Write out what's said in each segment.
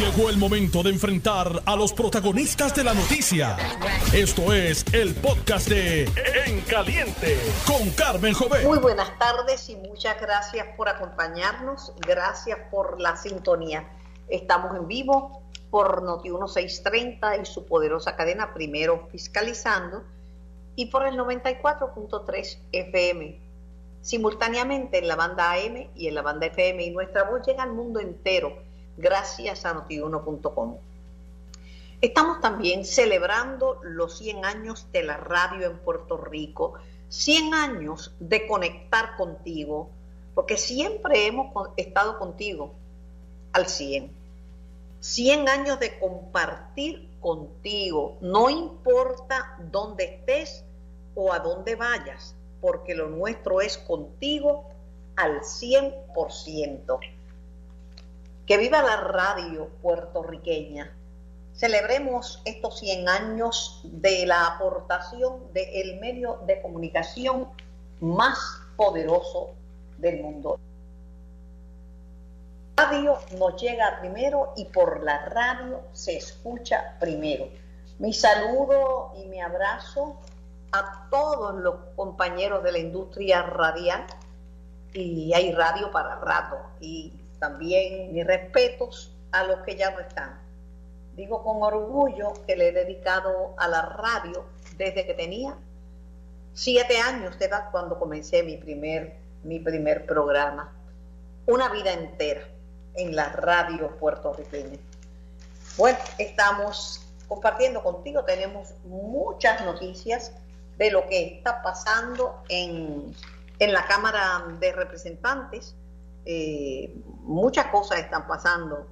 Llegó el momento de enfrentar a los protagonistas de la noticia. Esto es el podcast de En Caliente con Carmen Jovet. Muy buenas tardes y muchas gracias por acompañarnos. Gracias por la sintonía. Estamos en vivo por Noti 1630 y su poderosa cadena Primero Fiscalizando y por el 94.3 FM. Simultáneamente en la banda AM y en la banda FM y nuestra voz llega al mundo entero gracias a notiuno.com. Estamos también celebrando los 100 años de la radio en Puerto Rico, 100 años de conectar contigo, porque siempre hemos estado contigo al 100. 100 años de compartir contigo, no importa dónde estés o a dónde vayas, porque lo nuestro es contigo al 100%. Que viva la radio puertorriqueña. Celebremos estos 100 años de la aportación del medio de comunicación más poderoso del mundo. Radio nos llega primero y por la radio se escucha primero. Mi saludo y mi abrazo a todos los compañeros de la industria radial y hay radio para rato y también mis respetos a los que ya no están. Digo con orgullo que le he dedicado a la radio desde que tenía siete años de edad cuando comencé mi primer, mi primer programa. Una vida entera en la radio puertorriqueña. Bueno, estamos compartiendo contigo, tenemos muchas noticias de lo que está pasando en, en la Cámara de Representantes eh, muchas cosas están pasando.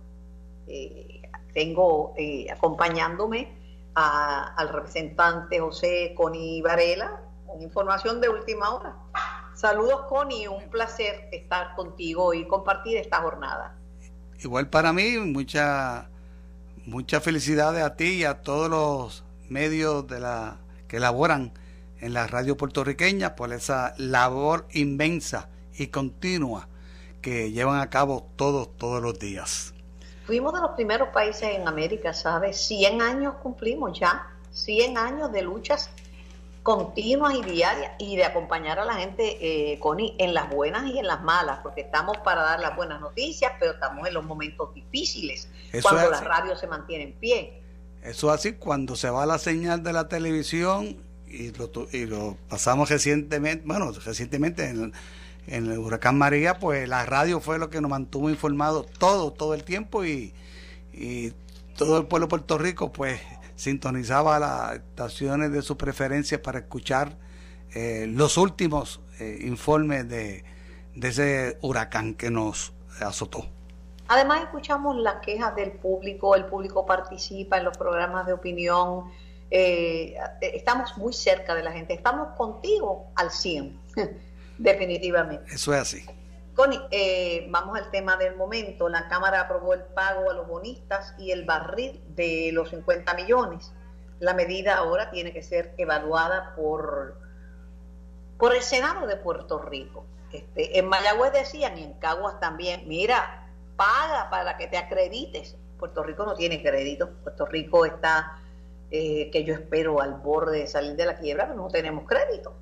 Eh, tengo eh, acompañándome al representante José Coni Varela con información de última hora. Saludos Coni, un placer estar contigo y compartir esta jornada. Igual para mí, muchas muchas felicidades a ti y a todos los medios de la que laboran en la radio puertorriqueña por esa labor inmensa y continua que llevan a cabo todos, todos los días. Fuimos de los primeros países en América, ¿sabes? 100 años cumplimos ya, 100 años de luchas continuas y diarias y de acompañar a la gente, eh, Connie, en las buenas y en las malas, porque estamos para dar las buenas noticias, pero estamos en los momentos difíciles, cuando la radio se mantiene en pie. Eso así, cuando se va la señal de la televisión, y lo, y lo pasamos recientemente, bueno, recientemente en, en el huracán María, pues la radio fue lo que nos mantuvo informados todo, todo el tiempo y, todo el pueblo de Puerto Rico pues sintonizaba las estaciones de su preferencia para escuchar eh, los últimos eh, informes de, ese huracán que nos azotó. Además escuchamos las quejas del público, el público participa en los programas de opinión, eh, estamos muy cerca de la gente, estamos contigo al 100. Definitivamente. Eso es así. Connie, eh, vamos al tema del momento. La Cámara aprobó el pago a los bonistas y el barril de los 50 millones. La medida ahora tiene que ser evaluada por, por el Senado de Puerto Rico. Este, en Mayagüez decían y en Caguas también, mira, paga para que te acredites. Puerto Rico no tiene crédito. Puerto Rico está, eh, que yo espero, al borde de salir de la quiebra, pero no tenemos crédito.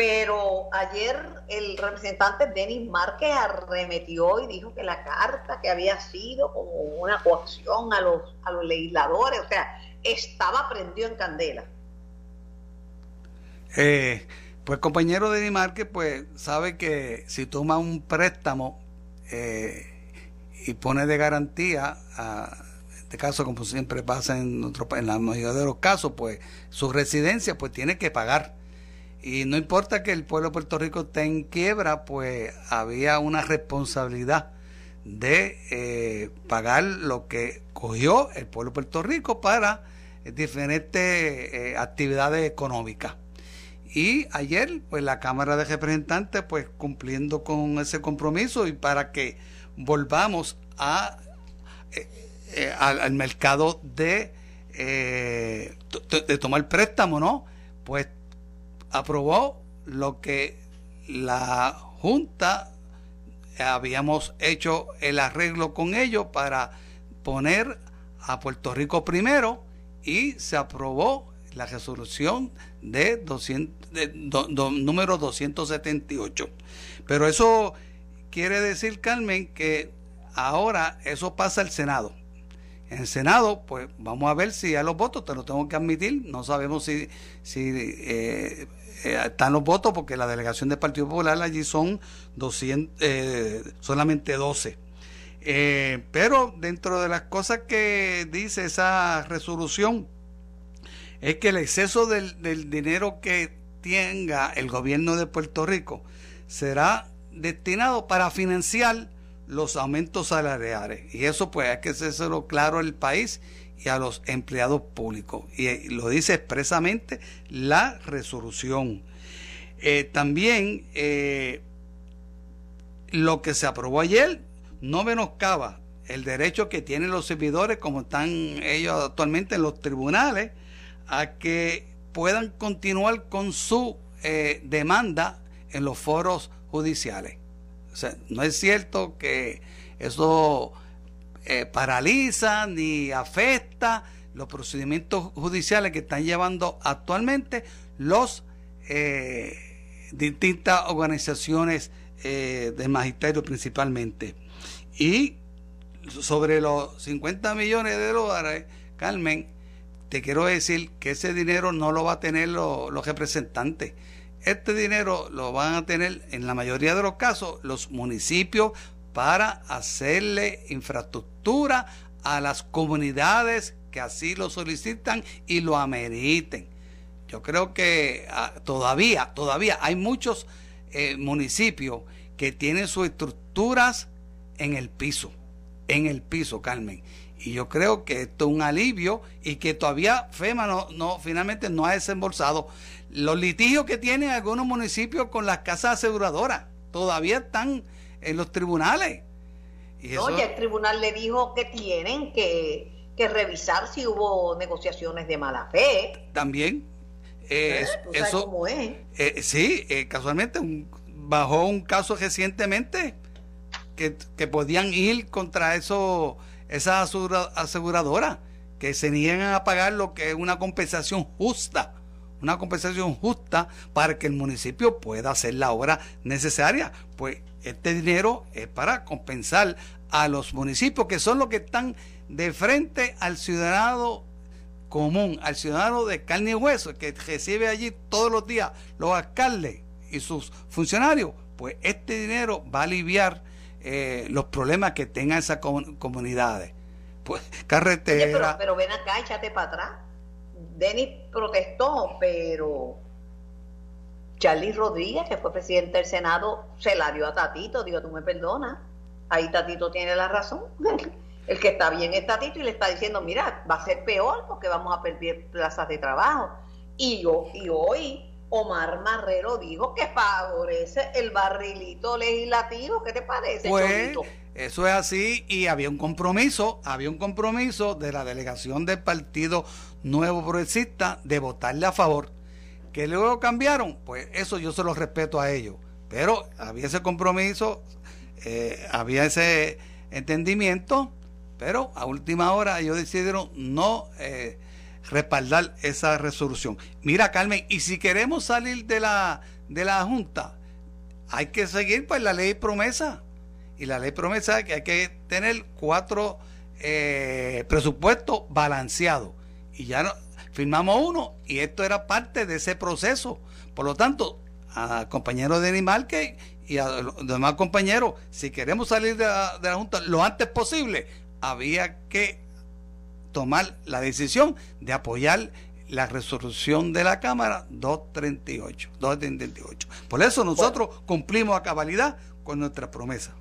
Pero ayer el representante Denis Márquez arremetió y dijo que la carta que había sido como una coacción a los, a los legisladores, o sea, estaba prendido en candela. Eh, pues compañero Denis Márquez, pues sabe que si toma un préstamo eh, y pone de garantía, a, este caso como siempre pasa en, otro, en la mayoría de los casos, pues su residencia pues tiene que pagar y no importa que el pueblo de Puerto Rico esté en quiebra, pues había una responsabilidad de eh, pagar lo que cogió el pueblo de Puerto Rico para diferentes eh, actividades económicas. Y ayer, pues la Cámara de Representantes, pues cumpliendo con ese compromiso y para que volvamos a, eh, al, mercado de, de tomar préstamo, ¿no? Pues aprobó lo que la Junta habíamos hecho el arreglo con ellos para poner a Puerto Rico primero y se aprobó la resolución de, 200, número 278. Pero eso quiere decir, Carmen, que ahora eso pasa al Senado. En el Senado, pues vamos a ver si hay los votos, te lo tengo que admitir, no sabemos si, si eh, eh, están los votos porque la delegación del Partido Popular allí son 200, eh, solamente 12. pero dentro de las cosas que dice esa resolución es que el exceso del, del dinero que tenga el gobierno de Puerto Rico será destinado para financiar los aumentos salariales. Y eso pues hay que hacérselo claro al país y a los empleados públicos. Y, eh, lo dice expresamente la resolución. Eh, también eh, lo que se aprobó ayer no menoscaba el derecho que tienen los servidores, como están ellos actualmente en los tribunales, a que puedan continuar con su demanda en los foros judiciales. O sea, no es cierto que eso eh, paraliza ni afecta los procedimientos judiciales que están llevando actualmente los eh, distintas organizaciones eh, de magisterio principalmente. Y sobre los 50 millones de dólares, Carmen, te quiero decir que ese dinero no lo va a tener los representantes este dinero lo van a tener en la mayoría de los casos los municipios para hacerle infraestructura a las comunidades que así lo solicitan y lo ameriten. Yo creo que ah, todavía, todavía hay muchos eh, municipios que tienen sus estructuras en el piso, en el piso, Carmen. Y yo creo que esto es un alivio y que todavía FEMA no, no finalmente no ha desembolsado los litigios que tienen algunos municipios con las casas aseguradoras. Todavía están en los tribunales. Y no, ya el tribunal le dijo que tienen que, revisar si hubo negociaciones de mala fe. También. Eh, ¿Eh? eso, cómo es? Eh, sí, casualmente bajó un caso recientemente que, que podían ir contra eso esa aseguradora que se niegan a pagar lo que es una compensación justa, una compensación justa para que el municipio pueda hacer la obra necesaria. Pues este dinero es para compensar a los municipios que son los que están de frente al ciudadano común, al ciudadano de carne y hueso, que recibe allí todos los días los alcaldes y sus funcionarios, pues este dinero va a aliviar eh, los problemas que tengan esas comunidades. Pues carretera. pero, ven acá, échate para atrás. Denis protestó, pero Charlie Rodríguez, que fue presidente del Senado, se la dio a Tatito. Digo, tú me perdonas. Ahí Tatito tiene la razón. El que está bien es Tatito y le está diciendo, mira, va a ser peor porque vamos a perder plazas de trabajo. Y, yo, y hoy Omar Marrero dijo que favorece el barrilito legislativo. ¿Qué te parece? Pues, eso es así y había un compromiso, había un compromiso de la delegación del Partido Nuevo Progresista de votarle a favor. Que luego cambiaron, pues eso yo se lo respeto a ellos. Pero había ese compromiso, eh, había ese entendimiento, pero a última hora ellos decidieron no... Eh, respaldar esa resolución. Mira, Carmen, y si queremos salir de la, de la Junta, hay que seguir pues la ley promesa. Y la ley promesa es que hay que tener cuatro eh, presupuestos balanceados. Y ya no, firmamos uno y esto era parte de ese proceso. Por lo tanto, a compañeros de Animalque y a los demás compañeros, si queremos salir de la, de la Junta lo antes posible, había que tomar la decisión de apoyar la resolución de la Cámara 238, 238. Por eso nosotros cumplimos a cabalidad con nuestra promesa.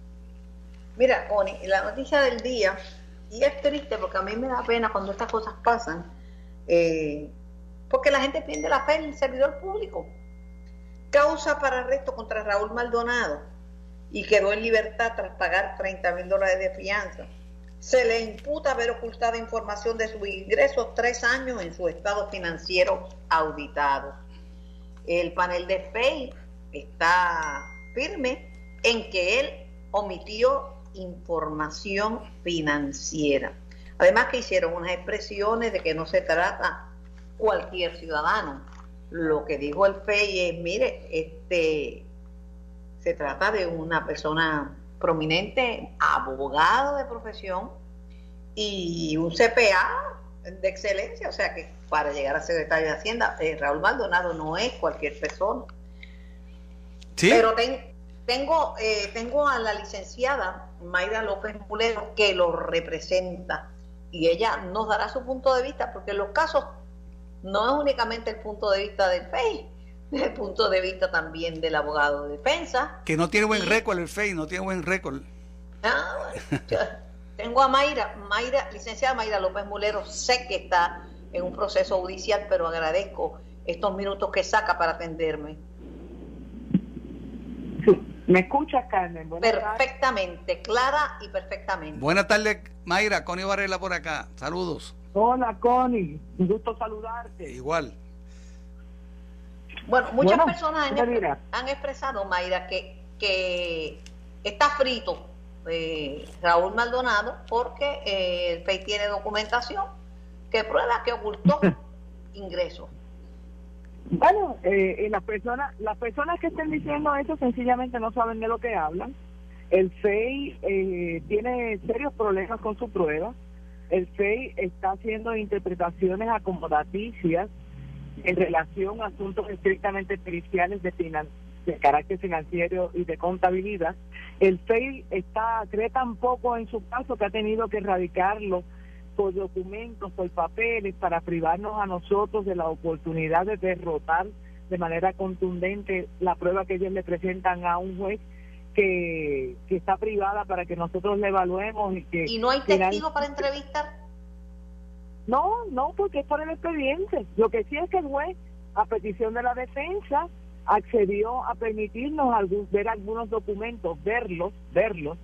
Mira, Oni, la noticia del día, y es triste porque a mí me da pena cuando estas cosas pasan, eh, porque la gente pierde la fe en el servidor público. Causa para arresto contra Raúl Maldonado y quedó en libertad tras pagar 30 mil dólares de fianza se le imputa haber ocultado información de sus ingresos tres años en su estado financiero auditado. El panel de FEI está firme en que él omitió información financiera. Además que hicieron unas expresiones de que no se trata cualquier ciudadano. Lo que dijo el FEI es, mire, este se trata de una persona prominente, abogado de profesión y un CPA de excelencia, o sea que para llegar a secretario de Hacienda, eh, Raúl Maldonado no es cualquier persona. ¿Sí? Pero tengo, eh, tengo a la licenciada Mayra López Mulero que lo representa y ella nos dará su punto de vista, porque los casos no es únicamente el punto de vista del FEI, es el punto de vista también del abogado de defensa. Que no tiene buen récord el FEI, no tiene buen récord. Ah, tengo a Mayra, Mayra, licenciada Mayra López Mulero, sé que está en un proceso judicial, pero agradezco estos minutos que saca para atenderme. ¿Me escuchas, Carmen? perfectamente, clara y perfectamente. Buenas tardes, Mayra. Connie Varela por acá. Saludos. Hola, Connie. Un gusto saludarte. Igual. Bueno, muchas personas han, expresado, Mayra, que, que está frito eh, Raúl Maldonado porque eh, el FEI tiene documentación que prueba que ocultó ingresos. Bueno, eh, las personas las personas que estén diciendo eso sencillamente no saben de lo que hablan. El FEI eh, tiene serios problemas con su prueba. El FEI está haciendo interpretaciones acomodaticias en relación a asuntos estrictamente periciales de, de carácter financiero y de contabilidad. El FEI está cree tan poco en su caso que ha tenido que erradicarlo por documentos, por papeles, para privarnos a nosotros de la oportunidad de derrotar de manera contundente la prueba que ellos le presentan a un juez que, está privada para que nosotros le evaluemos y que... ¿Y no hay testigo para entrevistar? No, no, porque es por el expediente. Lo que sí es que el juez, a petición de la defensa, accedió a permitirnos ver algunos documentos, verlos, verlos,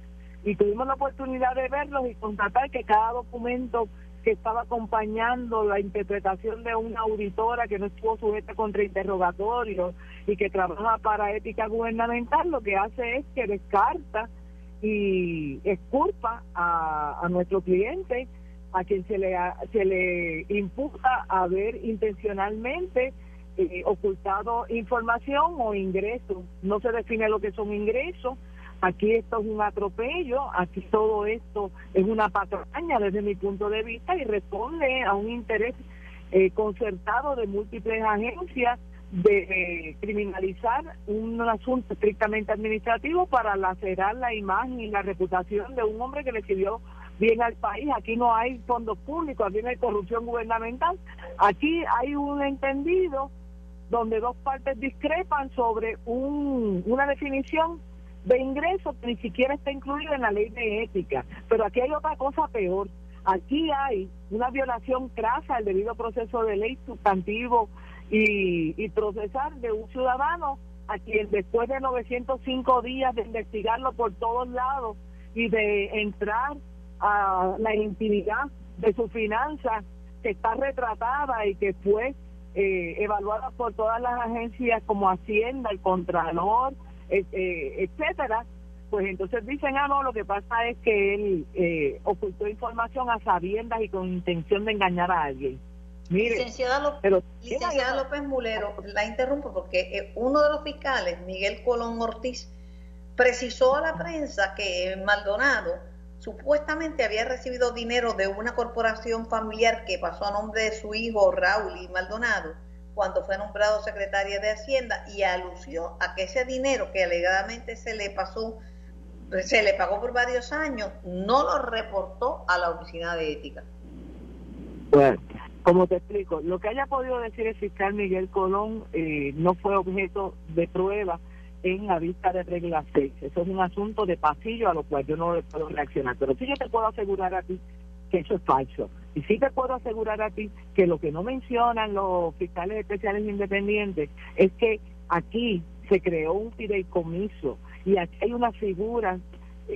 y tuvimos la oportunidad de verlos y constatar que cada documento que estaba acompañando la interpretación de una auditora que no estuvo sujeta contra interrogatorio y que trabaja para ética gubernamental, lo que hace es que descarta y exculpa a, a nuestro cliente, a quien se le, se le imputa haber intencionalmente eh, ocultado información o ingresos. No se define lo que son ingresos Aquí esto es un atropello, aquí todo esto es una patraña desde mi punto de vista y responde a un interés eh, concertado de múltiples agencias de criminalizar un asunto estrictamente administrativo para lacerar la imagen y la reputación de un hombre que le sirvió bien al país. Aquí no hay fondos públicos, aquí no hay corrupción gubernamental. Aquí hay un entendido donde dos partes discrepan sobre un, una definición de ingresos que ni siquiera está incluido en la ley de ética. Pero aquí hay otra cosa peor. Aquí hay una violación crasa al debido proceso de ley sustantivo y, y procesar de un ciudadano a quien después de 905 días de investigarlo por todos lados y de entrar a la intimidad de su finanza que está retratada y que fue eh, evaluada por todas las agencias como Hacienda, el Contralor, etcétera, pues entonces dicen, ah, no, lo que pasa es que él eh, ocultó información a sabiendas y con intención de engañar a alguien. Mire, licenciada, López, licenciada López Mulero, la interrumpo porque eh, uno de los fiscales, Miguel Colón Ortiz, precisó a la prensa que Maldonado supuestamente había recibido dinero de una corporación familiar que pasó a nombre de su hijo Raúl y Maldonado cuando fue nombrado secretaria de Hacienda y alusió a que ese dinero que alegadamente se le pasó, se le pagó por varios años, no lo reportó a la oficina de ética. Bueno, como te explico, lo que haya podido decir el fiscal Miguel Colón eh, no fue objeto de prueba en la vista de regla 6. Eso es un asunto de pasillo a lo cual yo no puedo reaccionar. Pero sí yo te puedo asegurar a ti que eso es falso. Y sí te puedo asegurar a ti que lo que no mencionan los fiscales especiales independientes es que aquí se creó un fideicomiso y aquí hay unas figuras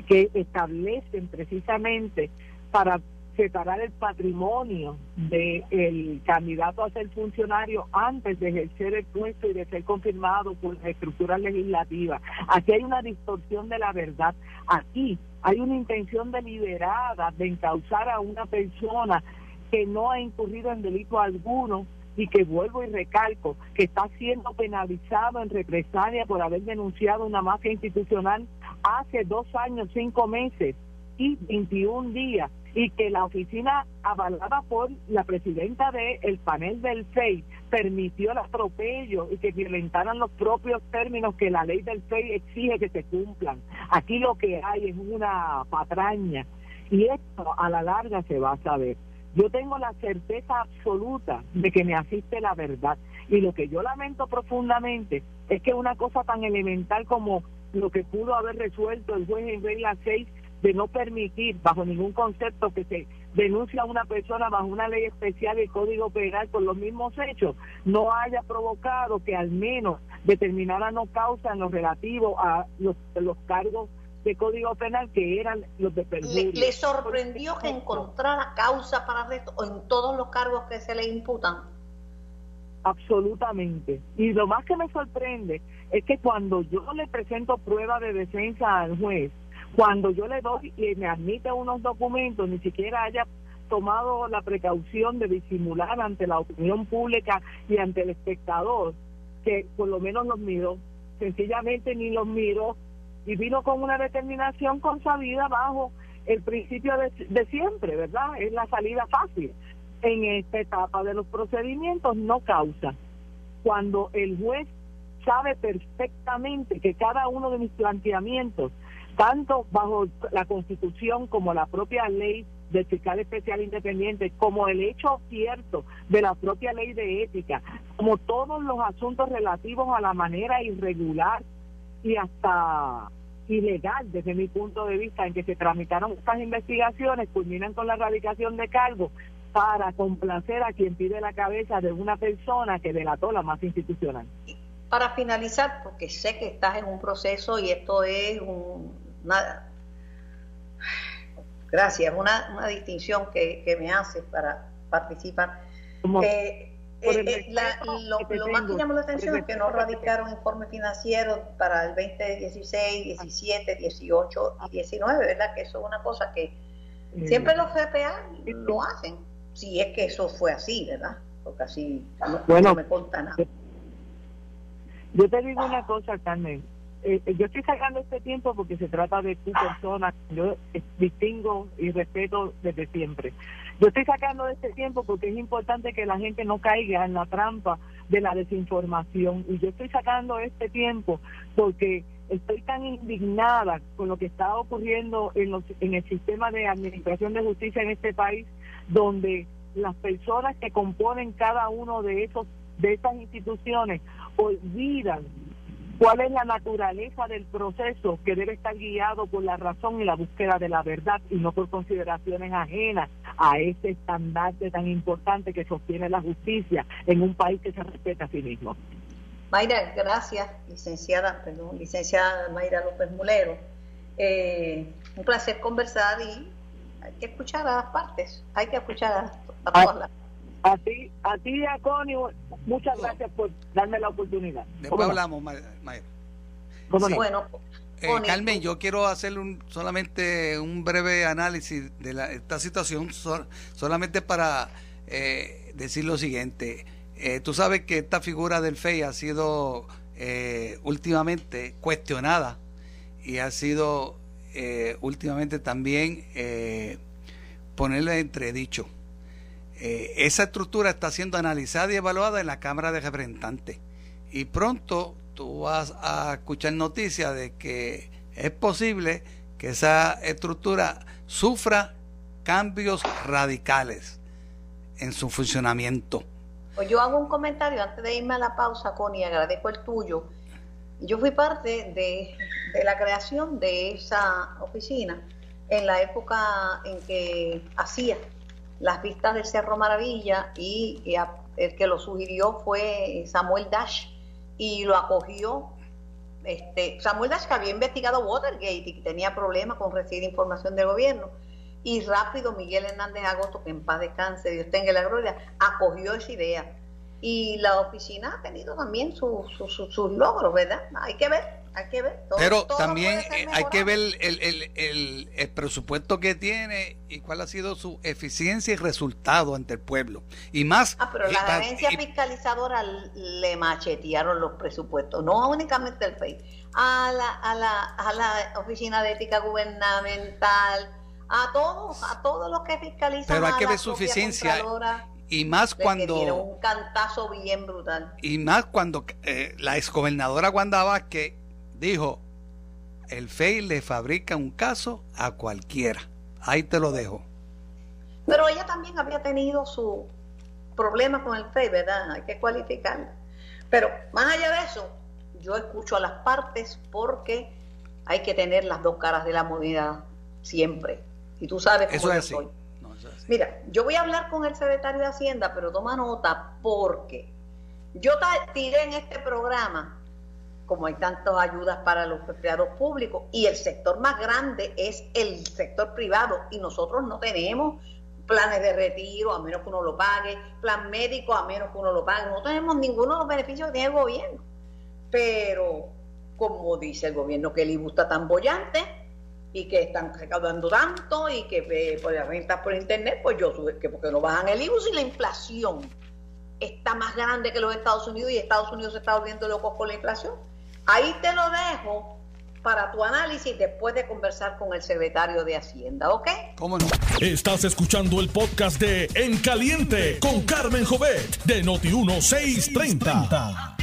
que establecen precisamente para separar el patrimonio del candidato a ser funcionario antes de ejercer el puesto y de ser confirmado por las estructuras legislativas. Aquí hay una distorsión de la verdad. Aquí hay una intención deliberada de encauzar a una persona que no ha incurrido en delito alguno y que vuelvo y recalco que está siendo penalizado en represalia por haber denunciado una mafia institucional hace dos años, cinco meses y 21 días y que la oficina avalada por la presidenta del panel del FEI permitió el atropello y que violentaran los propios términos que la ley del FEI exige que se cumplan. Aquí lo que hay es una patraña y esto a la larga se va a saber. Yo tengo la certeza absoluta de que me asiste la verdad y lo que yo lamento profundamente es que una cosa tan elemental como lo que pudo haber resuelto el juez en regla 6 de no permitir bajo ningún concepto que se denuncie a una persona bajo una ley especial del Código Penal por los mismos hechos, no haya provocado que al menos determinara no causa en lo relativo a los, los cargos de Código Penal que eran los de perjurio. ¿Le, sorprendió que encontrara causa para arresto en todos los cargos que se le imputan? Absolutamente. Y lo más que me sorprende es que cuando yo le presento prueba de defensa al juez, cuando yo le doy y me admite unos documentos, ni siquiera haya tomado la precaución de disimular ante la opinión pública y ante el espectador, que por lo menos los miró, sencillamente ni los miró y vino con una determinación consabida bajo el principio de, de siempre, ¿verdad? Es la salida fácil. En esta etapa de los procedimientos no causa. Cuando el juez sabe perfectamente que cada uno de mis planteamientos tanto bajo la Constitución como la propia ley del fiscal especial independiente, como el hecho cierto de la propia ley de ética, como todos los asuntos relativos a la manera irregular y hasta ilegal desde mi punto de vista en que se tramitaron estas investigaciones, culminan con la erradicación de cargos para complacer a quien pide la cabeza de una persona que delató la más institucional. Para finalizar, porque sé que estás en un proceso y esto es un, una, gracias, una, una distinción que, que, me hace para participar. Eh, eh, eh, la, lo, lo más que llamó la atención es que no radicaron informes financieros para el 2016, 17, 18 y 19, ¿verdad? Que eso es una cosa que siempre los CPA lo hacen, si es que eso fue así, ¿verdad? Porque así no, bueno, no me conta nada. Yo te digo una cosa, Carmen eh, yo estoy sacando este tiempo porque se trata de tu persona, yo distingo y respeto desde siempre. Yo estoy sacando este tiempo porque es importante que la gente no caiga en la trampa de la desinformación y yo estoy sacando este tiempo porque estoy tan indignada con lo que está ocurriendo en, los, en el sistema de administración de justicia en este país, donde las personas que componen cada uno de esos de estas instituciones olvidan cuál es la naturaleza del proceso que debe estar guiado por la razón y la búsqueda de la verdad y no por consideraciones ajenas a ese estandarte tan importante que sostiene la justicia en un país que se respeta a sí mismo. Mayra, gracias, licenciada, perdón, licenciada Mayra López Mulero. Eh, un placer conversar y hay que escuchar a las partes, hay que escuchar a, a todas las a ti, a ti, a Connie, muchas gracias por darme la oportunidad. Después hablamos, Mayra. Sí. Bueno, eh, Carmen, yo quiero hacer un, solamente un breve análisis de la, esta situación, solamente para eh, decir lo siguiente. Eh, tú sabes que esta figura del FEI ha sido eh, últimamente cuestionada y ha sido eh, últimamente también eh, ponerle entredicho. Eh, esa estructura está siendo analizada y evaluada en la Cámara de Representantes. Y pronto tú vas a escuchar noticias de que es posible que esa estructura sufra cambios radicales en su funcionamiento. Pues yo hago un comentario antes de irme a la pausa, Connie, agradezco el tuyo. Yo fui parte de, de la creación de esa oficina en la época en que hacía las vistas del Cerro Maravilla y, el que lo sugirió fue Samuel Dash y lo acogió. Este, Samuel Dash que había investigado Watergate y que tenía problemas con recibir información del gobierno. Y rápido Miguel Hernández Agosto, que en paz descanse, Dios tenga la gloria, acogió esa idea. Y la oficina ha tenido también sus su, su, su logros, ¿verdad? Hay que ver, hay que ver. Pero también hay que ver el, presupuesto que tiene y cuál ha sido su eficiencia y resultado ante el pueblo. Y más. Ah, pero las agencias fiscalizadoras le machetearon los presupuestos, no únicamente el FEI, a la, a la, a la Oficina de Ética Gubernamental, a todos, a todos los que fiscalizan. Pero hay que ver su eficiencia y más cuando un cantazo bien brutal y más cuando eh, la exgobernadora Wanda Vázquez dijo el FEI le fabrica un caso a cualquiera ahí te lo dejo. Pero ella también había tenido su problema con el FEI verdad hay que cualificarla. Pero más allá de eso yo escucho a las partes porque hay que tener las dos caras de la moneda siempre. Y tú sabes cómo eso es así. Mira, yo voy a hablar con el secretario de Hacienda, pero toma nota porque yo tiré en este programa, como hay tantas ayudas para los empleados públicos, y el sector más grande es el sector privado, y nosotros no tenemos planes de retiro a menos que uno lo pague, plan médico a menos que uno lo pague, no tenemos ninguno de los beneficios que tiene el gobierno. Pero, como dice el gobierno que el IBU está tan bollante, y que están recaudando tanto y que eh, por las rentas por internet, pues yo sube, que porque no bajan el IVU si la inflación está más grande que los Estados Unidos y Estados Unidos se está volviendo locos con la inflación. Ahí te lo dejo para tu análisis después de conversar con el secretario de Hacienda, ¿ok? ¿Cómo no? Estás escuchando el podcast de En Caliente con Carmen Jovet de Noti1630.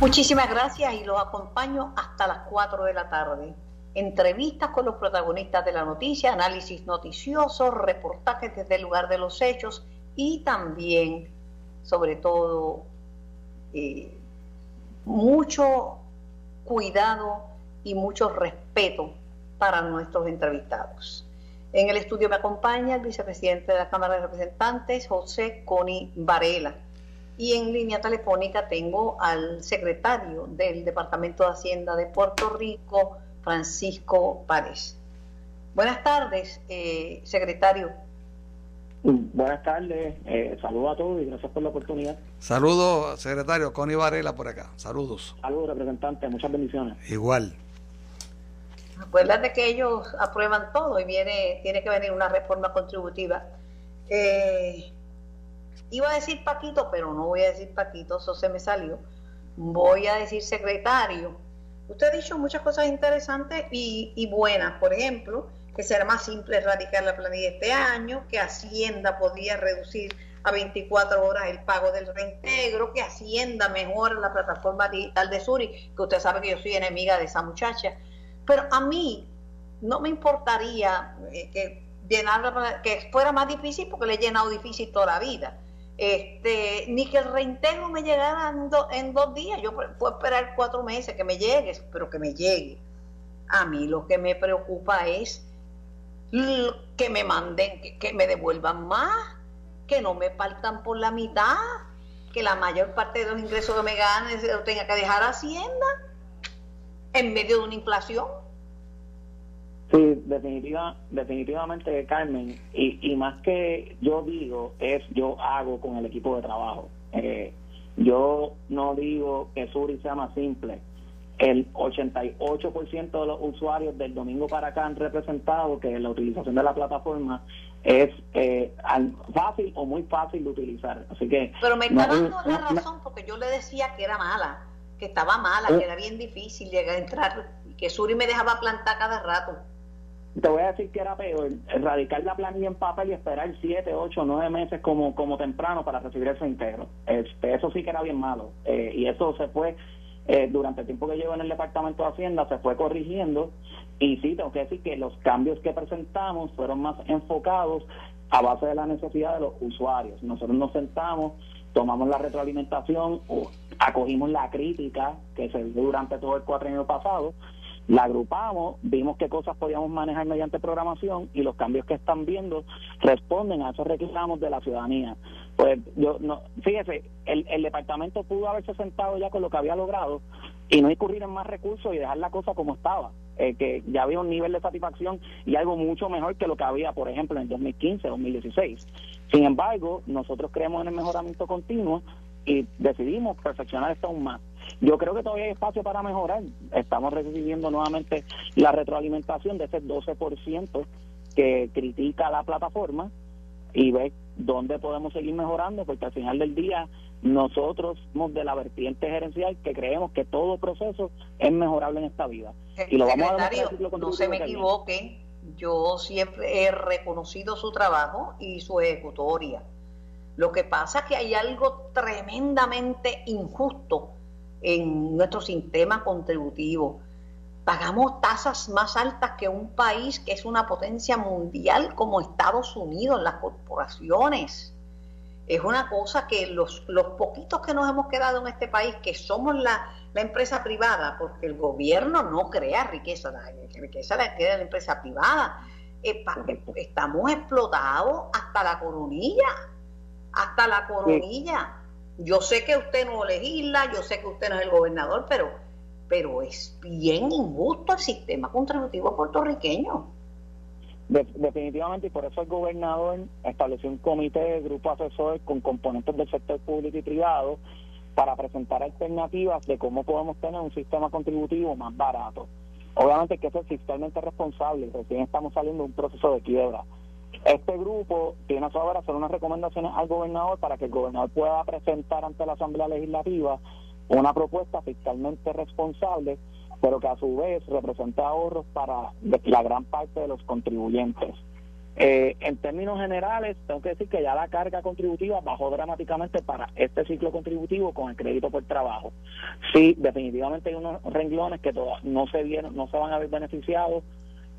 Muchísimas gracias y los acompaño hasta las 4 de la tarde entrevistas con los protagonistas de la noticia, análisis noticioso, reportajes desde el lugar de los hechos y también, sobre todo, eh, mucho cuidado y mucho respeto para nuestros entrevistados. En el estudio me acompaña el vicepresidente de la Cámara de Representantes, José Coni Varela. Y en línea telefónica tengo al secretario del Departamento de Hacienda de Puerto Rico, Francisco Párez. Buenas tardes, eh, secretario. Buenas tardes, eh, saludos a todos y gracias por la oportunidad. Saludos, secretario, Connie Varela por acá. Saludos. Saludos, representante, muchas bendiciones. Igual. Acuérdate que ellos aprueban todo y viene tiene que venir una reforma contributiva. Eh, iba a decir Paquito, pero no voy a decir Paquito, eso se me salió. Voy a decir secretario Usted ha dicho muchas cosas interesantes y, buenas, por ejemplo, que será más simple erradicar la planilla este año, que Hacienda podría reducir a 24 horas el pago del reintegro, que Hacienda mejora la plataforma digital de Suri, que usted sabe que yo soy enemiga de esa muchacha. Pero a mí no me importaría eh, que, llenar, que fuera más difícil porque le he llenado difícil toda la vida este, ni que el reintegro me llegara en, dos días. Yo puedo esperar cuatro meses que me llegue, pero que me llegue. A mí lo que me preocupa es que me manden, que, me devuelvan más, que no me faltan por la mitad, que la mayor parte de los ingresos que me ganen lo tenga que dejar Hacienda en medio de una inflación. Sí, definitiva, definitivamente, Carmen, y, y más que yo digo, es yo hago con el equipo de trabajo. Eh, yo no digo que Suri sea más simple. El 88% de los usuarios del domingo para acá han representado que la utilización de la plataforma es eh, fácil o muy fácil de utilizar. Así que. Pero me está dando la razón porque yo le decía que era mala, que estaba mala, que era bien difícil llegar a entrar, que Suri me dejaba plantar cada rato te voy a decir que era peor erradicar la planilla en papel y esperar 7, 8, 9 meses como, como temprano para recibir ese integro. Este, eso sí que era bien malo. Eh, y eso se fue, eh, durante el tiempo que llevo en el Departamento de Hacienda, se fue corrigiendo. Y sí, tengo que decir que los cambios que presentamos fueron más enfocados a base de la necesidad de los usuarios. Nosotros nos sentamos, tomamos la retroalimentación, acogimos la crítica que se dio durante todo el cuatrienio pasado la agrupamos, vimos qué cosas podíamos manejar mediante programación y los cambios que están viendo responden a esos reclamos de la ciudadanía. Pues yo no, fíjese, el, el departamento pudo haberse sentado ya con lo que había logrado y no incurrir en más recursos y dejar la cosa como estaba, eh, que ya había un nivel de satisfacción y algo mucho mejor que lo que había, por ejemplo, en el 2015, 2016. Sin embargo, nosotros creemos en el mejoramiento continuo y decidimos perfeccionar esto aún más. Yo creo que todavía hay espacio para mejorar. Estamos recibiendo nuevamente la retroalimentación de ese 12% que critica la plataforma y ve dónde podemos seguir mejorando, porque al final del día nosotros somos de la vertiente gerencial que creemos que todo proceso es mejorable en esta vida. y lo vamos a No se me equivoque, yo siempre he reconocido su trabajo y su ejecutoria. Lo que pasa es que hay algo tremendamente injusto en nuestro sistema contributivo. Pagamos tasas más altas que un país que es una potencia mundial como Estados Unidos, las corporaciones. Es una cosa que los, los poquitos que nos hemos quedado en este país, que somos la, la empresa privada, porque el gobierno no crea riqueza, la riqueza la crea la empresa privada. Estamos explotados hasta la coronilla, hasta la coronilla. Yo sé que usted no legisla, yo sé que usted no es el gobernador, pero, pero es bien injusto el sistema contributivo puertorriqueño. definitivamente, y por eso el gobernador estableció un comité de grupo asesor con componentes del sector público y privado para presentar alternativas de cómo podemos tener un sistema contributivo más barato. Obviamente que eso es fiscalmente responsable, recién estamos saliendo de un proceso de quiebra. Este grupo tiene a su haber hacer unas recomendaciones al gobernador para que el gobernador pueda presentar ante la Asamblea Legislativa una propuesta fiscalmente responsable, pero que a su vez represente ahorros para la gran parte de los contribuyentes. Eh, en términos generales, tengo que decir que ya la carga contributiva bajó dramáticamente para este ciclo contributivo con el crédito por trabajo. Sí, definitivamente hay unos renglones que no se vieron, no se van a ver beneficiados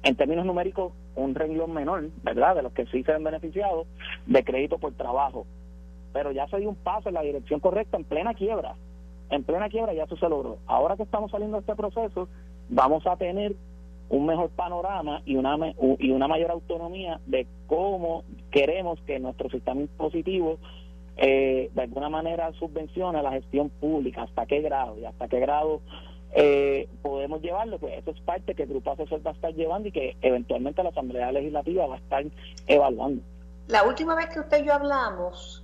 en términos numéricos, un renglón menor, ¿verdad? De los que sí se ven beneficiados de crédito por trabajo. Pero ya se dio un paso en la dirección correcta en plena quiebra. En plena quiebra ya eso se logró. Ahora que estamos saliendo de este proceso, vamos a tener un mejor panorama y una, y una mayor autonomía de cómo queremos que nuestro sistema impositivo eh, de alguna manera subvencione la gestión pública, hasta qué grado y hasta qué grado eh, podemos llevarlo, pues eso es parte que el Grupo Asesor va a estar llevando y que eventualmente la Asamblea Legislativa va a estar evaluando. La última vez que usted y yo hablamos,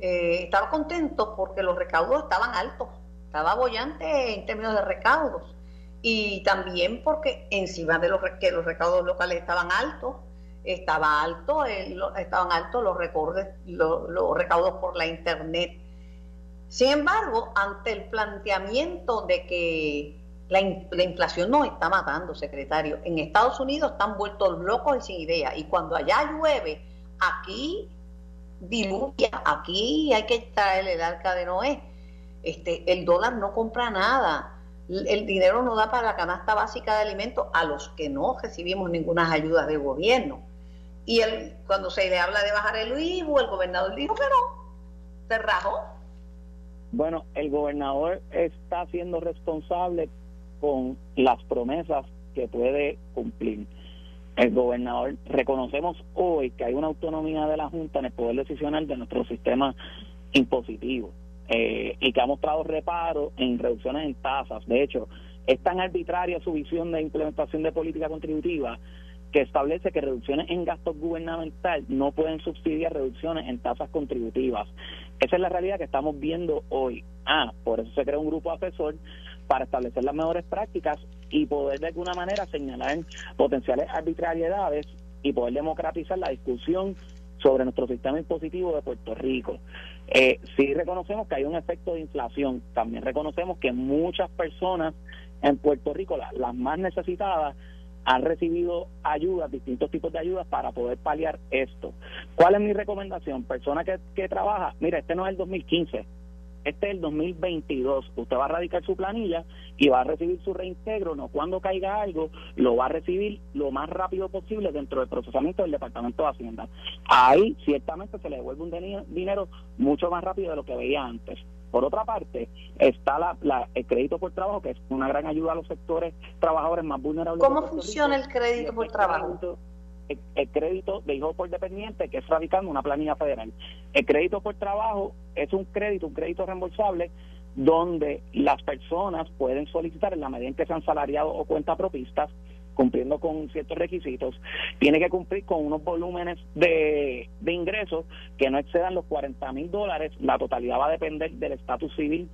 eh, estaba contento porque los recaudos estaban altos, estaba bollante en términos de recaudos. Y también porque encima de los que los recaudos locales estaban altos, estaba alto, estaban altos los, los recaudos por la internet. Sin embargo, ante el planteamiento de que la, inflación nos está matando, secretario, en Estados Unidos están vueltos locos y sin idea, y cuando allá llueve, aquí diluvia, aquí hay que traer el arca de Noé. Este, el dólar no compra nada, el dinero no da para la canasta básica de alimentos a los que no recibimos ninguna ayuda de gobierno. Y el, cuando se le habla de bajar el IVU, el gobernador dijo que no, se rajó bueno, el gobernador está siendo responsable con las promesas que puede cumplir. El gobernador, reconocemos hoy que hay una autonomía de la Junta en el poder decisional de nuestro sistema impositivo eh, y que ha mostrado reparo en reducciones en tasas. De hecho, es tan arbitraria su visión de implementación de política contributiva que establece que reducciones en gastos gubernamental no pueden subsidiar reducciones en tasas contributivas. Esa es la realidad que estamos viendo hoy. Ah, por eso se crea un grupo asesor para establecer las mejores prácticas y poder de alguna manera señalar potenciales arbitrariedades y poder democratizar la discusión sobre nuestro sistema impositivo de Puerto Rico. Eh, sí reconocemos que hay un efecto de inflación, también reconocemos que muchas personas en Puerto Rico, las más necesitadas, han recibido ayudas, distintos tipos de ayudas para poder paliar esto. ¿Cuál es mi recomendación? Persona que, que trabaja, mira, este no es el 2015, este es el 2022. Usted va a radicar su planilla y va a recibir su reintegro, no cuando caiga algo, lo va a recibir lo más rápido posible dentro del procesamiento del Departamento de Hacienda. Ahí ciertamente se le devuelve un dinero mucho más rápido de lo que veía antes. Por otra parte, está la, el crédito por trabajo, que es una gran ayuda a los sectores trabajadores más vulnerables. ¿Cómo funciona el crédito por trabajo? El, crédito de hijo por dependiente, que es radicando una planilla federal. El crédito por trabajo es un crédito, un crédito reembolsable, donde las personas pueden solicitar en la medida en que sean salariados o cuentapropistas cumpliendo con ciertos requisitos, tiene que cumplir con unos volúmenes de, de ingresos que no excedan los 40 mil dólares. La totalidad va a depender del estatus civil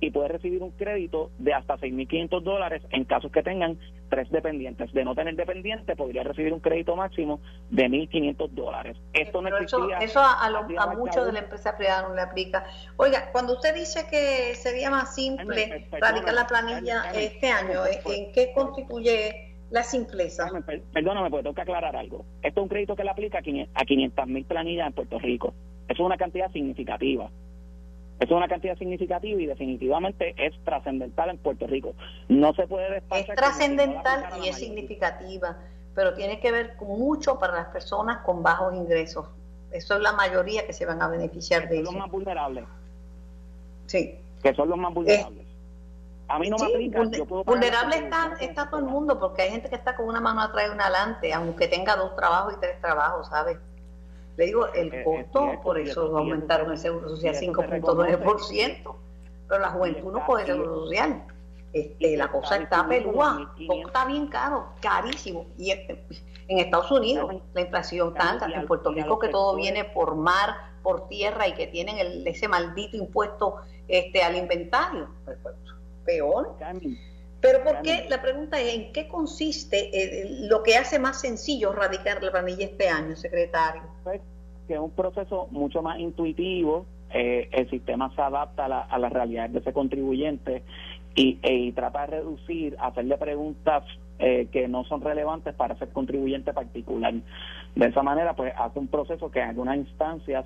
y puede recibir un crédito de hasta 6.500 dólares en casos que tengan tres dependientes. De no tener dependiente, podría recibir un crédito máximo de 1.500 dólares. Esto no existía. Eso, a, a, muchos de la empresa privada no le aplica. Oiga, cuando usted dice que sería más simple radicar la planilla este año, ¿en qué constituye la simpleza? Perdóname, porque tengo que aclarar algo. Esto es un crédito que le aplica a 500.000 planillas en Puerto Rico. Eso es una cantidad significativa. Eso es una cantidad significativa y definitivamente es trascendental en Puerto Rico. No se puede despachar. Es trascendental y es significativa, pero tiene que ver mucho para las personas con bajos ingresos. Eso es la mayoría que se van a beneficiar de eso. Son los más vulnerables. Sí. Que son los más vulnerables. a mí no me aplica. vulnerable está, está todo el mundo porque hay gente que está con una mano atrás y una adelante, aunque tenga dos trabajos y tres trabajos, ¿sabes? Le digo, el eh, eh, costo, por eso aumentaron el seguro social 5.9%, pero la juventud no coge seguro social. Este, la cosa está pelúa, está bien caro, carísimo. Y este, en Estados Unidos la inflación está alta, en Puerto Rico que todo viene por mar, por tierra y que tienen el, ese maldito impuesto este, al inventario. Pues, pues, peor. Pero ¿por qué? La pregunta es, ¿en qué consiste eh, lo que hace más sencillo radicar la planilla este año, secretario? Pues, que es un proceso mucho más intuitivo, eh, el sistema se adapta a la, a realidad de ese contribuyente y, e, y trata de reducir, hacerle preguntas eh, que no son relevantes para ese contribuyente particular. De esa manera, pues hace un proceso que en algunas instancias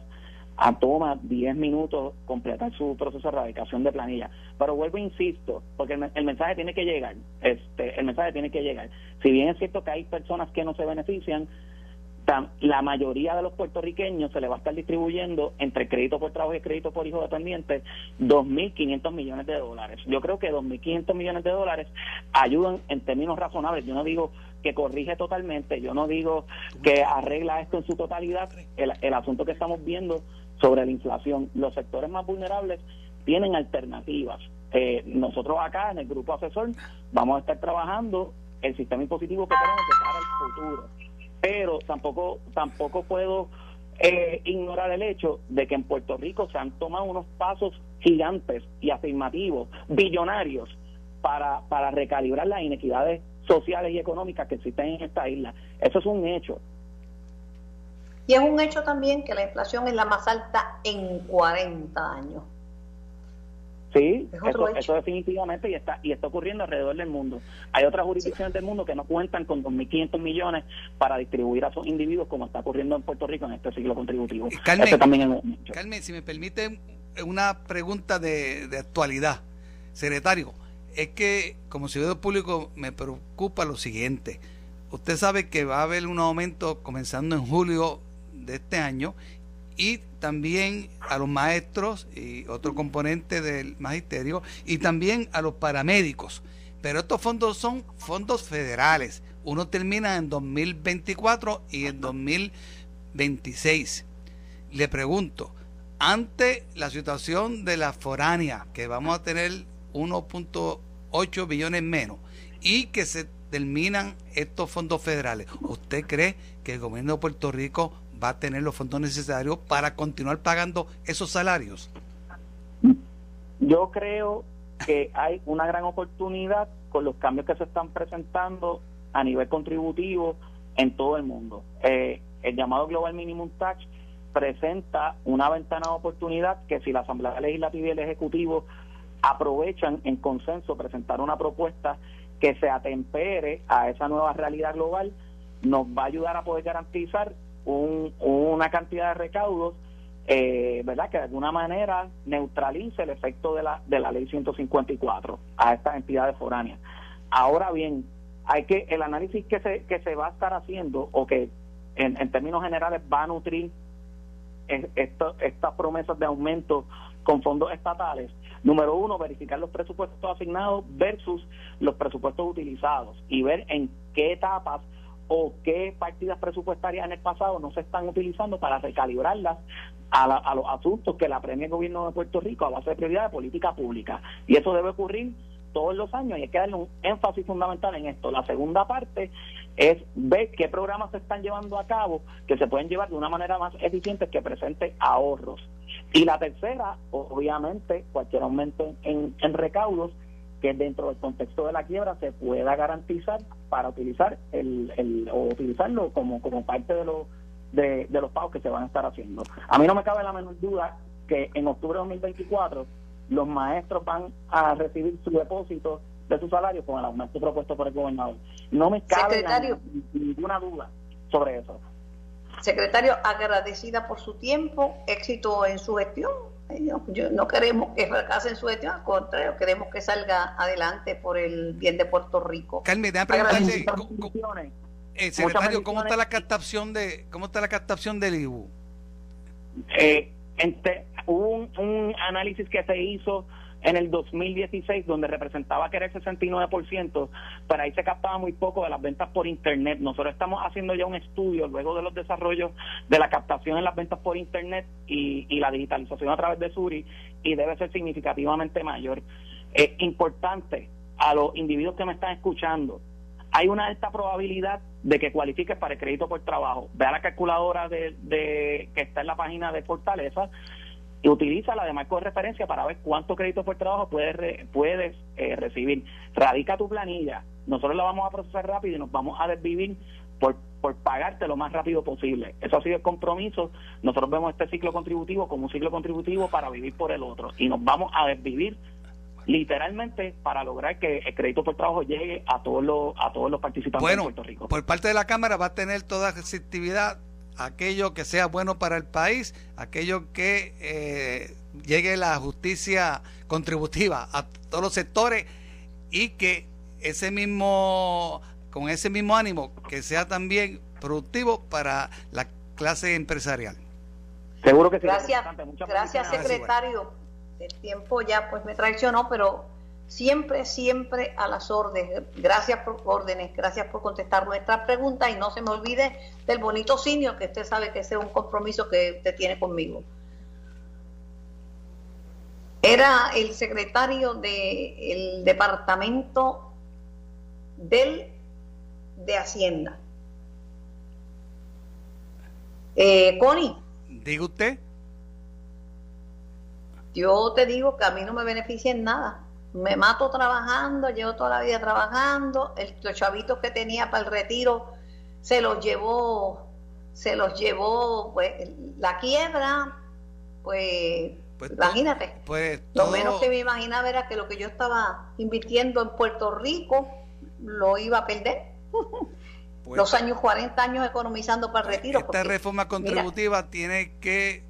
a toma 10 minutos completar su proceso de erradicación de planilla. Pero vuelvo e insisto, porque el, mensaje tiene que llegar, este, el mensaje tiene que llegar. Si bien es cierto que hay personas que no se benefician, la mayoría de los puertorriqueños se le va a estar distribuyendo entre crédito por trabajo y crédito por hijo dependiente 2.500 millones de dólares. Yo creo que 2.500 millones de dólares ayudan en términos razonables. Yo no digo que corrige totalmente, yo no digo que arregla esto en su totalidad. El, el asunto que estamos viendo sobre la inflación. Los sectores más vulnerables tienen alternativas. Eh, nosotros acá en el grupo asesor vamos a estar trabajando el sistema impositivo que tenemos de cara al futuro. Pero tampoco, tampoco puedo eh, ignorar el hecho de que en Puerto Rico se han tomado unos pasos gigantes y afirmativos, billonarios, para, para recalibrar las inequidades sociales y económicas que existen en esta isla. Eso es un hecho. Y es un hecho también que la inflación es la más alta en 40 años. Sí, eso, definitivamente y está y está ocurriendo alrededor del mundo. Hay otras jurisdicciones del mundo que no cuentan con 2.500 millones para distribuir a sus individuos como está ocurriendo en Puerto Rico en este siglo contributivo. Carmen, también Carmen si me permite una pregunta de, de actualidad. Secretario, es que como ciudadano público me preocupa lo siguiente. Usted sabe que va a haber un aumento comenzando en julio de este año y también a los maestros y otro componente del magisterio y también a los paramédicos. Pero estos fondos son fondos federales. Uno termina en 2024 y en 2026. Le pregunto, ante la situación de la foránea, que vamos a tener 1.8 billones menos, y que se terminan estos fondos federales, ¿usted cree que el gobierno de Puerto Rico va a tener los fondos necesarios para continuar pagando esos salarios? Yo creo que hay una gran oportunidad con los cambios que se están presentando a nivel contributivo en todo el mundo. Eh, el llamado Global Minimum Tax presenta una ventana de oportunidad que si la Asamblea Legislativa y el Ejecutivo aprovechan en consenso presentar una propuesta que se atempere a esa nueva realidad global, nos va a ayudar a poder garantizar una cantidad de recaudos, eh, ¿verdad? Que de alguna manera neutralice el efecto de la, de la ley 154 a estas entidades foráneas. Ahora bien, hay que el análisis que se, que se va a estar haciendo o que en, en términos generales va a nutrir estas promesas de aumento con fondos estatales. Número uno, verificar los presupuestos asignados versus los presupuestos utilizados y ver en qué etapas o qué partidas presupuestarias en el pasado no se están utilizando para recalibrarlas a, los asuntos que la premia el gobierno de Puerto Rico a base de prioridad de política pública. Y eso debe ocurrir todos los años y hay que darle un énfasis fundamental en esto. La segunda parte es ver qué programas se están llevando a cabo que se pueden llevar de una manera más eficiente que presente ahorros. Y la tercera, obviamente, cualquier aumento en, en recaudos que dentro del contexto de la quiebra se pueda garantizar para utilizar el, el o utilizarlo como, como parte de, los de, de los pagos que se van a estar haciendo. A mí no me cabe la menor duda que en octubre de 2024 los maestros van a recibir su depósito de su salario con el aumento propuesto por el gobernador. No me cabe ninguna duda sobre eso. Secretario, agradecida por su tiempo, éxito en su gestión. No queremos que fracase en su gestión, al contrario, queremos que salga adelante por el bien de Puerto Rico. Carmen, déjame eh, secretario, ¿cómo está la captación de cómo está la captación del IBU? Eh, hubo un, análisis que se hizo en el 2016 donde representaba que era el 69%, pero ahí se captaba muy poco de las ventas por Internet. Nosotros estamos haciendo ya un estudio luego de los desarrollos de la captación en las ventas por Internet y, la digitalización a través de Suri y debe ser significativamente mayor. Es importante a los individuos que me están escuchando, hay una alta probabilidad de que cualifiques para el crédito por trabajo. Vea la calculadora de, de que está en la página de Fortaleza y utiliza la de marco de referencia para ver cuánto crédito por trabajo puedes, puedes eh, recibir. Radica tu planilla, nosotros la vamos a procesar rápido y nos vamos a desvivir por, por pagarte lo más rápido posible. Eso ha sido el compromiso. Nosotros vemos este ciclo contributivo como un ciclo contributivo para vivir por el otro y nos vamos a desvivir literalmente para lograr que el crédito por trabajo llegue a todos los a todos los participantes de Puerto Rico. Por parte de la Cámara va a tener toda receptividad aquello que sea bueno para el país, aquello que eh, llegue la justicia contributiva a todos los sectores y que ese mismo con ese mismo ánimo que sea también productivo para la clase empresarial. Seguro que sí. Gracias, gracias secretario el tiempo ya pues me traicionó, pero siempre, siempre a las órdenes. Gracias por órdenes, gracias por contestar nuestras preguntas y no se me olvide del bonito simio, que usted sabe que ese es un compromiso que usted tiene conmigo. Era el secretario del departamento del de Hacienda. Eh, Connie. Diga usted. Yo te digo que a mí no me beneficia en nada. Me mato trabajando, llevo toda la vida trabajando. El, los chavitos que tenía para el retiro se los llevó, se los llevó pues, la quiebra. Pues, pues imagínate. Pues, Lo menos que me imaginaba era que lo que yo estaba invirtiendo en Puerto Rico lo iba a perder. Pues los años 40 años economizando para el retiro. Esta reforma contributiva tiene que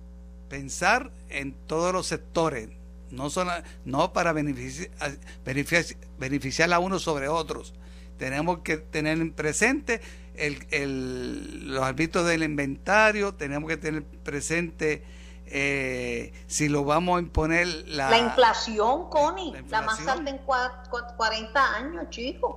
pensar en todos los sectores, no, son, no para beneficiar, beneficiar, a unos sobre otros. Tenemos que tener presente el, los árbitros del inventario, tenemos que tener presente eh, si lo vamos a imponer la, la inflación, Connie, la, más alta en 40 años, chicos.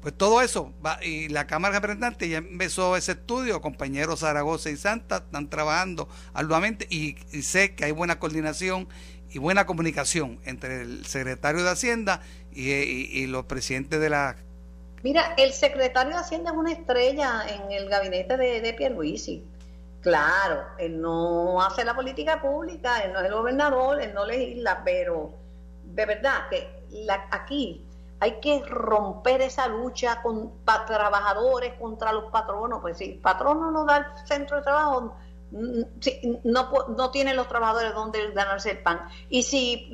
Pues todo eso, va, y la Cámara de Representantes ya empezó ese estudio, compañeros Zaragoza y Santa están trabajando arduamente y, sé que hay buena coordinación y buena comunicación entre el secretario de Hacienda y, los presidentes de la... Mira, el secretario de Hacienda es una estrella en el gabinete de, de Pierluisi. Claro, él no hace la política pública, él no es el gobernador, él no legisla, pero de verdad que la, aquí hay que romper esa lucha con trabajadores contra los patronos. Pues si el no da el centro de trabajo, no, no tienen los trabajadores donde ganarse el pan. Y si,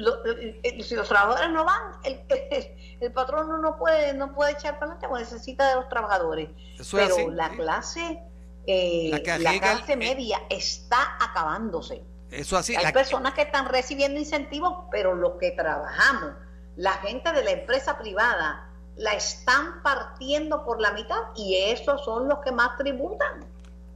eh, si los trabajadores no van, el, el, patrono no puede, no puede echar para adelante, pues necesita de los trabajadores. Pero la clase, eh, la, clase media está acabándose. Eso así. Hay personas que están recibiendo incentivos, pero los que trabajamos la gente de la empresa privada la están partiendo por la mitad y esos son los que más tributan.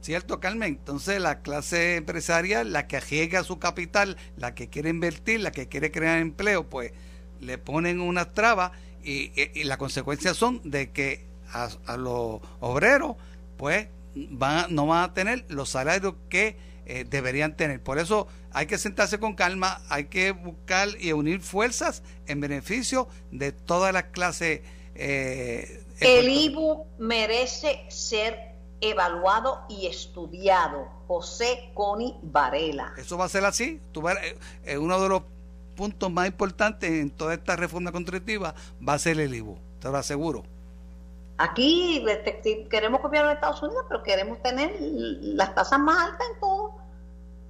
Cierto, Carmen. Entonces la clase empresarial, la que arriesga su capital, la que quiere invertir, la que quiere crear empleo, pues le ponen unas trabas y, y, las consecuencias son de que a, los obreros, pues van, no van a tener los salarios que eh, deberían tener. Por eso hay que sentarse con calma, hay que buscar y unir fuerzas en beneficio de todas las clases. Eh, el IBU merece ser evaluado y estudiado. José Coni Varela. Eso va a ser así. Tú eh, eh, uno de los puntos más importantes en toda esta reforma contributiva va a ser el IVU, te lo aseguro. Aquí este, queremos copiar a Estados Unidos, pero queremos tener las tasas más altas en todo.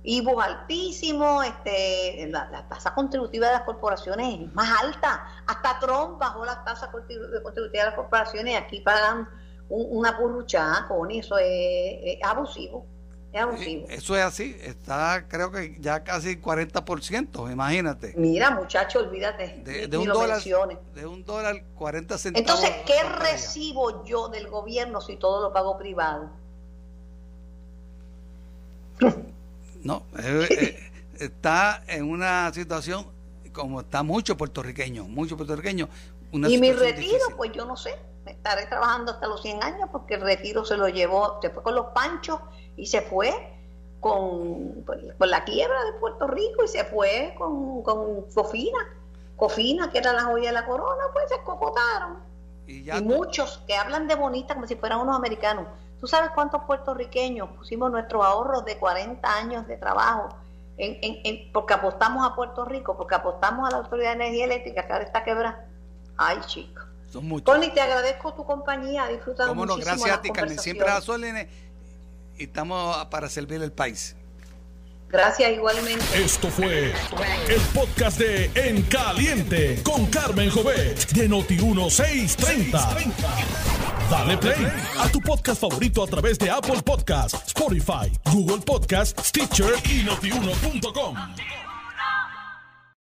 IVU altísimo, este, la, tasa contributiva de las corporaciones es más alta. Hasta Trump bajó la tasa contributiva de las corporaciones y aquí pagan una burruchada con eso, es abusivo. Eso es así, está creo que ya casi 40%, imagínate. Mira, muchacho, olvídate. De, un dólar, de un dólar 40 centavos. Entonces, ¿qué recibo yo del gobierno si todo lo pago privado? No, eh, eh, está en una situación como está mucho puertorriqueño, mucho puertorriqueño. y mi retiro, pues yo no sé, estaré trabajando hasta los 100 años porque el retiro se lo llevó, se fue con los panchos y se fue con, la quiebra de Puerto Rico y se fue con, con Cofina, Cofina, que era la joya de la corona, pues se cocotaron. Y, muchos que hablan de bonita como si fueran unos americanos. ¿Tú sabes cuántos puertorriqueños pusimos nuestros ahorros de 40 años de trabajo en, en, porque apostamos a Puerto Rico, porque apostamos a la Autoridad de Energía Eléctrica, que ahora está quebrada? Ay, chicos. Tony, te agradezco tu compañía, disfrutando Cómo no, gracias a ti, Carmen. Siempre a y estamos para servir el país. Gracias igualmente. Esto fue el podcast de En Caliente con Carmen Jovet de Noti 1630. Dale play a tu podcast favorito a través de Apple Podcasts, Spotify, Google Podcasts, Stitcher y notiuno.com.